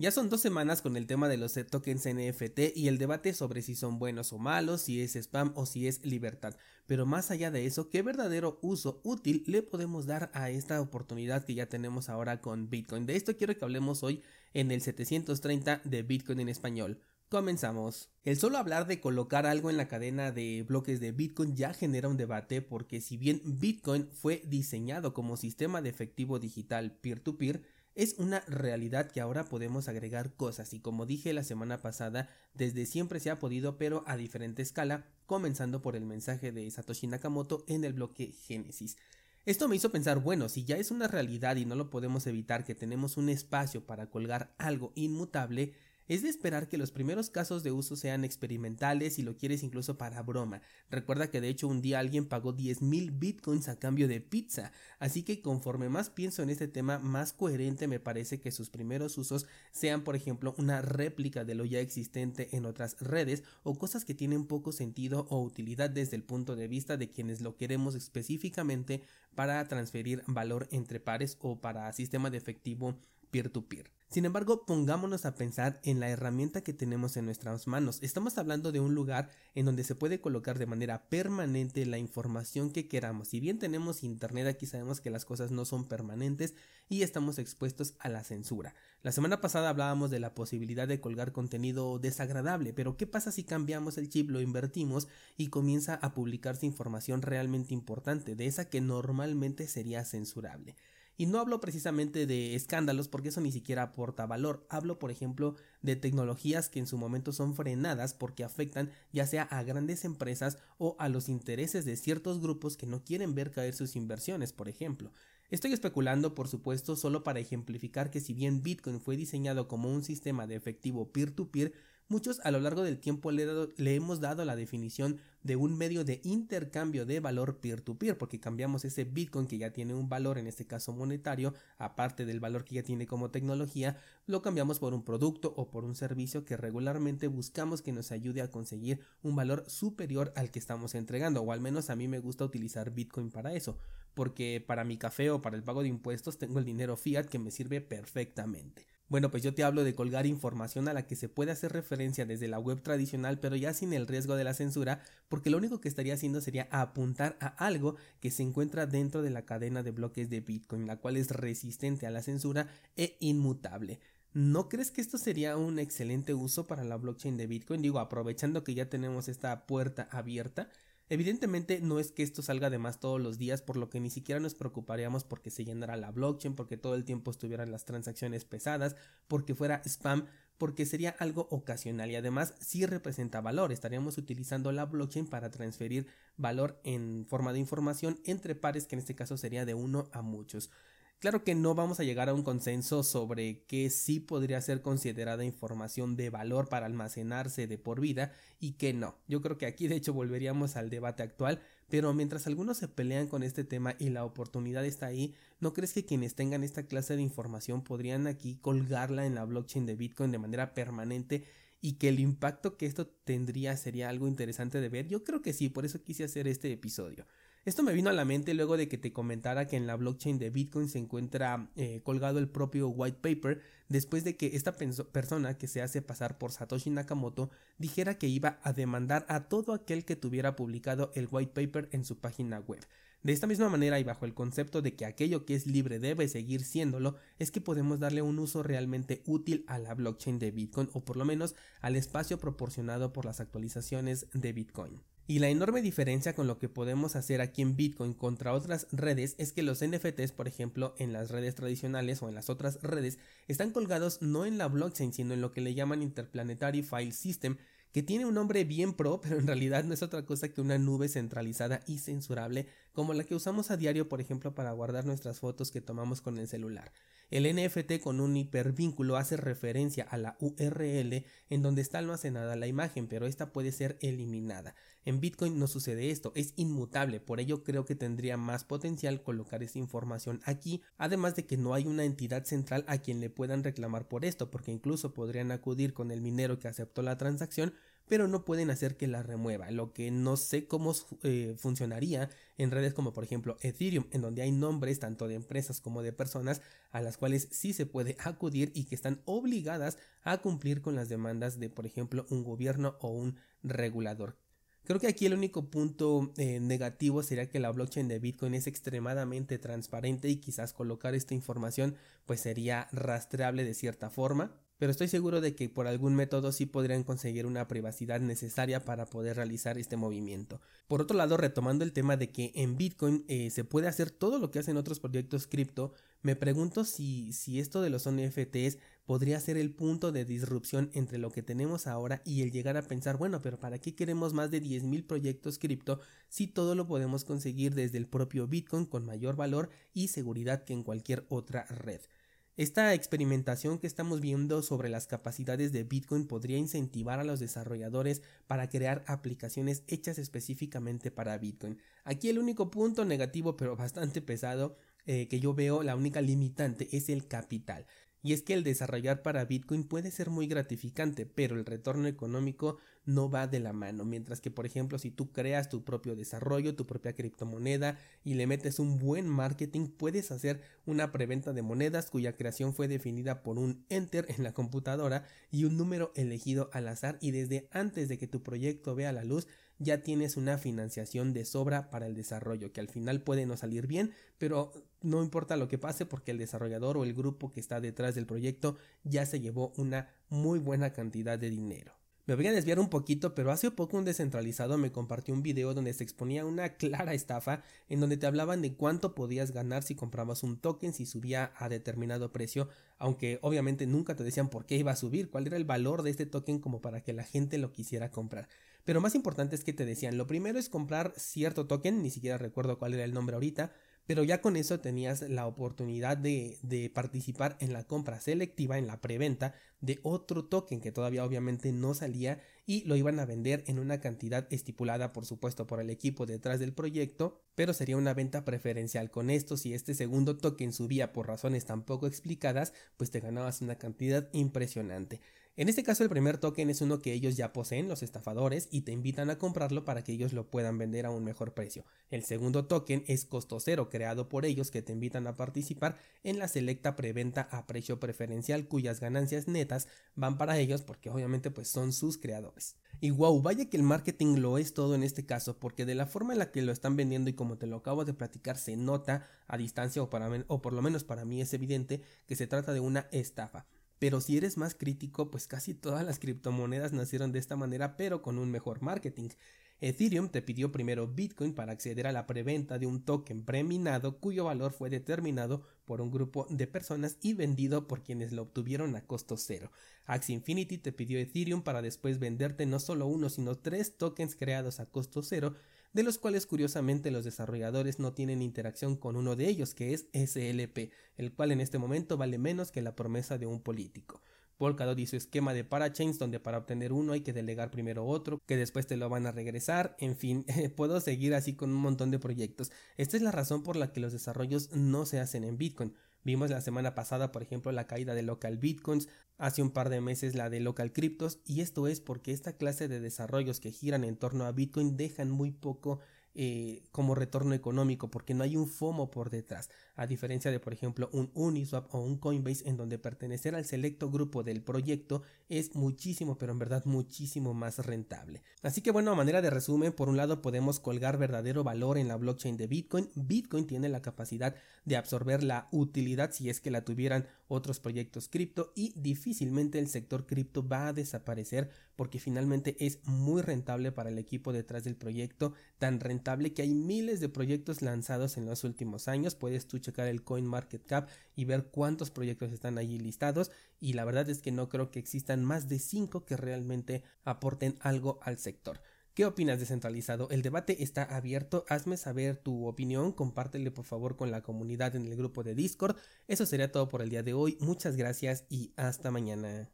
Ya son dos semanas con el tema de los tokens NFT y el debate sobre si son buenos o malos, si es spam o si es libertad. Pero más allá de eso, ¿qué verdadero uso útil le podemos dar a esta oportunidad que ya tenemos ahora con Bitcoin? De esto quiero que hablemos hoy en el 730 de Bitcoin en español. Comenzamos. El solo hablar de colocar algo en la cadena de bloques de Bitcoin ya genera un debate porque si bien Bitcoin fue diseñado como sistema de efectivo digital peer-to-peer, peer to peer es una realidad que ahora podemos agregar cosas y como dije la semana pasada, desde siempre se ha podido pero a diferente escala, comenzando por el mensaje de Satoshi Nakamoto en el bloque Génesis. Esto me hizo pensar, bueno, si ya es una realidad y no lo podemos evitar que tenemos un espacio para colgar algo inmutable, es de esperar que los primeros casos de uso sean experimentales y lo quieres incluso para broma. Recuerda que de hecho un día alguien pagó 10.000 bitcoins a cambio de pizza, así que conforme más pienso en este tema, más coherente me parece que sus primeros usos sean por ejemplo una réplica de lo ya existente en otras redes o cosas que tienen poco sentido o utilidad desde el punto de vista de quienes lo queremos específicamente para transferir valor entre pares o para sistema de efectivo peer-to-peer. Sin embargo, pongámonos a pensar en la herramienta que tenemos en nuestras manos. Estamos hablando de un lugar en donde se puede colocar de manera permanente la información que queramos. Si bien tenemos internet, aquí sabemos que las cosas no son permanentes y estamos expuestos a la censura. La semana pasada hablábamos de la posibilidad de colgar contenido desagradable, pero ¿qué pasa si cambiamos el chip, lo invertimos y comienza a publicarse información realmente importante, de esa que normalmente sería censurable? Y no hablo precisamente de escándalos porque eso ni siquiera aporta valor. Hablo, por ejemplo, de tecnologías que en su momento son frenadas porque afectan ya sea a grandes empresas o a los intereses de ciertos grupos que no quieren ver caer sus inversiones, por ejemplo. Estoy especulando, por supuesto, solo para ejemplificar que si bien Bitcoin fue diseñado como un sistema de efectivo peer-to-peer, Muchos a lo largo del tiempo le, hemos dado la definición de un medio de intercambio de valor peer-to-peer, porque cambiamos ese Bitcoin que ya tiene un valor, en este caso monetario, aparte del valor que ya tiene como tecnología, lo cambiamos por un producto o por un servicio que regularmente buscamos que nos ayude a conseguir un valor superior al que estamos entregando, o al menos a mí me gusta utilizar Bitcoin para eso, porque para mi café o para el pago de impuestos tengo el dinero fiat que me sirve perfectamente. Bueno, pues yo te hablo de colgar información a la que se puede hacer referencia desde la web tradicional, pero ya sin el riesgo de la censura, porque lo único que estaría haciendo sería apuntar a algo que se encuentra dentro de la cadena de bloques de Bitcoin, la cual es resistente a la censura e inmutable. ¿No crees que esto sería un excelente uso para la blockchain de Bitcoin? Digo, aprovechando que ya tenemos esta puerta abierta. Evidentemente no es que esto salga de más todos los días, por lo que ni siquiera nos preocuparíamos porque se llenara la blockchain, porque todo el tiempo estuvieran las transacciones pesadas, porque fuera spam, porque sería algo ocasional y además sí representa valor. Estaríamos utilizando la blockchain para transferir valor en forma de información entre pares, que en este caso sería de uno a muchos. Claro que no vamos a llegar a un consenso sobre qué sí podría ser considerada información de valor para almacenarse de por vida y qué no. Yo creo que aquí de hecho volveríamos al debate actual, pero mientras algunos se pelean con este tema y la oportunidad está ahí, ¿no crees que quienes tengan esta clase de información podrían aquí colgarla en la blockchain de Bitcoin de manera permanente y que el impacto que esto tendría sería algo interesante de ver? Yo creo que sí, por eso quise hacer este episodio. Esto me vino a la mente luego de que te comentara que en la blockchain de Bitcoin se encuentra eh, colgado el propio white paper después de que esta persona que se hace pasar por Satoshi Nakamoto dijera que iba a demandar a todo aquel que tuviera publicado el white paper en su página web. De esta misma manera y bajo el concepto de que aquello que es libre debe seguir siéndolo, es que podemos darle un uso realmente útil a la blockchain de Bitcoin o por lo menos al espacio proporcionado por las actualizaciones de Bitcoin. Y la enorme diferencia con lo que podemos hacer aquí en Bitcoin contra otras redes es que los NFTs, por ejemplo, en las redes tradicionales o en las otras redes, están colgados no en la blockchain, sino en lo que le llaman Interplanetary File System, que tiene un nombre bien pro, pero en realidad no es otra cosa que una nube centralizada y censurable, como la que usamos a diario, por ejemplo, para guardar nuestras fotos que tomamos con el celular. El NFT con un hipervínculo hace referencia a la URL en donde está almacenada la imagen, pero esta puede ser eliminada. En Bitcoin no sucede esto, es inmutable, por ello creo que tendría más potencial colocar esta información aquí, además de que no hay una entidad central a quien le puedan reclamar por esto, porque incluso podrían acudir con el minero que aceptó la transacción pero no pueden hacer que la remueva, lo que no sé cómo eh, funcionaría en redes como por ejemplo Ethereum, en donde hay nombres tanto de empresas como de personas a las cuales sí se puede acudir y que están obligadas a cumplir con las demandas de por ejemplo un gobierno o un regulador. Creo que aquí el único punto eh, negativo sería que la blockchain de Bitcoin es extremadamente transparente y quizás colocar esta información pues sería rastreable de cierta forma pero estoy seguro de que por algún método sí podrían conseguir una privacidad necesaria para poder realizar este movimiento. Por otro lado, retomando el tema de que en Bitcoin eh, se puede hacer todo lo que hacen otros proyectos cripto, me pregunto si, si esto de los NFTs podría ser el punto de disrupción entre lo que tenemos ahora y el llegar a pensar, bueno, pero ¿para qué queremos más de 10.000 proyectos cripto si todo lo podemos conseguir desde el propio Bitcoin con mayor valor y seguridad que en cualquier otra red? Esta experimentación que estamos viendo sobre las capacidades de Bitcoin podría incentivar a los desarrolladores para crear aplicaciones hechas específicamente para Bitcoin. Aquí el único punto negativo pero bastante pesado eh, que yo veo, la única limitante es el capital. Y es que el desarrollar para Bitcoin puede ser muy gratificante, pero el retorno económico no va de la mano. Mientras que, por ejemplo, si tú creas tu propio desarrollo, tu propia criptomoneda y le metes un buen marketing, puedes hacer una preventa de monedas cuya creación fue definida por un enter en la computadora y un número elegido al azar y desde antes de que tu proyecto vea la luz ya tienes una financiación de sobra para el desarrollo, que al final puede no salir bien, pero no importa lo que pase porque el desarrollador o el grupo que está detrás del proyecto ya se llevó una muy buena cantidad de dinero. Me voy a desviar un poquito, pero hace poco un descentralizado me compartió un video donde se exponía una clara estafa en donde te hablaban de cuánto podías ganar si comprabas un token si subía a determinado precio, aunque obviamente nunca te decían por qué iba a subir, cuál era el valor de este token como para que la gente lo quisiera comprar. Pero más importante es que te decían, lo primero es comprar cierto token, ni siquiera recuerdo cuál era el nombre ahorita, pero ya con eso tenías la oportunidad de, de, participar en la compra selectiva, en la preventa de otro token que todavía obviamente no salía y lo iban a vender en una cantidad estipulada por supuesto por el equipo detrás del proyecto, pero sería una venta preferencial. Con esto, si este segundo token subía por razones tan poco explicadas, pues te ganabas una cantidad impresionante. En este caso el primer token es uno que ellos ya poseen, los estafadores, y te invitan a comprarlo para que ellos lo puedan vender a un mejor precio. El segundo token es costo cero, creado por ellos que te invitan a participar en la selecta preventa a precio preferencial cuyas ganancias netas van para ellos porque obviamente pues son sus creadores. Y wow, vaya que el marketing lo es todo en este caso, porque de la forma en la que lo están vendiendo y como te lo acabo de platicar se nota a distancia o, para, o por lo menos para mí es evidente que se trata de una estafa. Pero si eres más crítico, pues casi todas las criptomonedas nacieron de esta manera, pero con un mejor marketing. Ethereum te pidió primero Bitcoin para acceder a la preventa de un token preminado cuyo valor fue determinado por un grupo de personas y vendido por quienes lo obtuvieron a costo cero. Axie Infinity te pidió Ethereum para después venderte no solo uno sino tres tokens creados a costo cero de los cuales curiosamente los desarrolladores no tienen interacción con uno de ellos, que es SLP, el cual en este momento vale menos que la promesa de un político. Polkadot y su esquema de parachains donde para obtener uno hay que delegar primero otro, que después te lo van a regresar, en fin, puedo seguir así con un montón de proyectos. Esta es la razón por la que los desarrollos no se hacen en Bitcoin. Vimos la semana pasada, por ejemplo, la caída de local bitcoins, hace un par de meses la de local cryptos, y esto es porque esta clase de desarrollos que giran en torno a Bitcoin dejan muy poco eh, como retorno económico porque no hay un FOMO por detrás, a diferencia de por ejemplo un Uniswap o un Coinbase en donde pertenecer al selecto grupo del proyecto es muchísimo pero en verdad muchísimo más rentable. Así que bueno, a manera de resumen, por un lado podemos colgar verdadero valor en la blockchain de Bitcoin, Bitcoin tiene la capacidad de absorber la utilidad si es que la tuvieran otros proyectos cripto y difícilmente el sector cripto va a desaparecer porque finalmente es muy rentable para el equipo detrás del proyecto, tan rentable que hay miles de proyectos lanzados en los últimos años, puedes tú checar el Coin Market Cap y ver cuántos proyectos están allí listados y la verdad es que no creo que existan más de 5 que realmente aporten algo al sector. ¿Qué opinas descentralizado? El debate está abierto, hazme saber tu opinión, compártele por favor con la comunidad en el grupo de Discord. Eso sería todo por el día de hoy, muchas gracias y hasta mañana.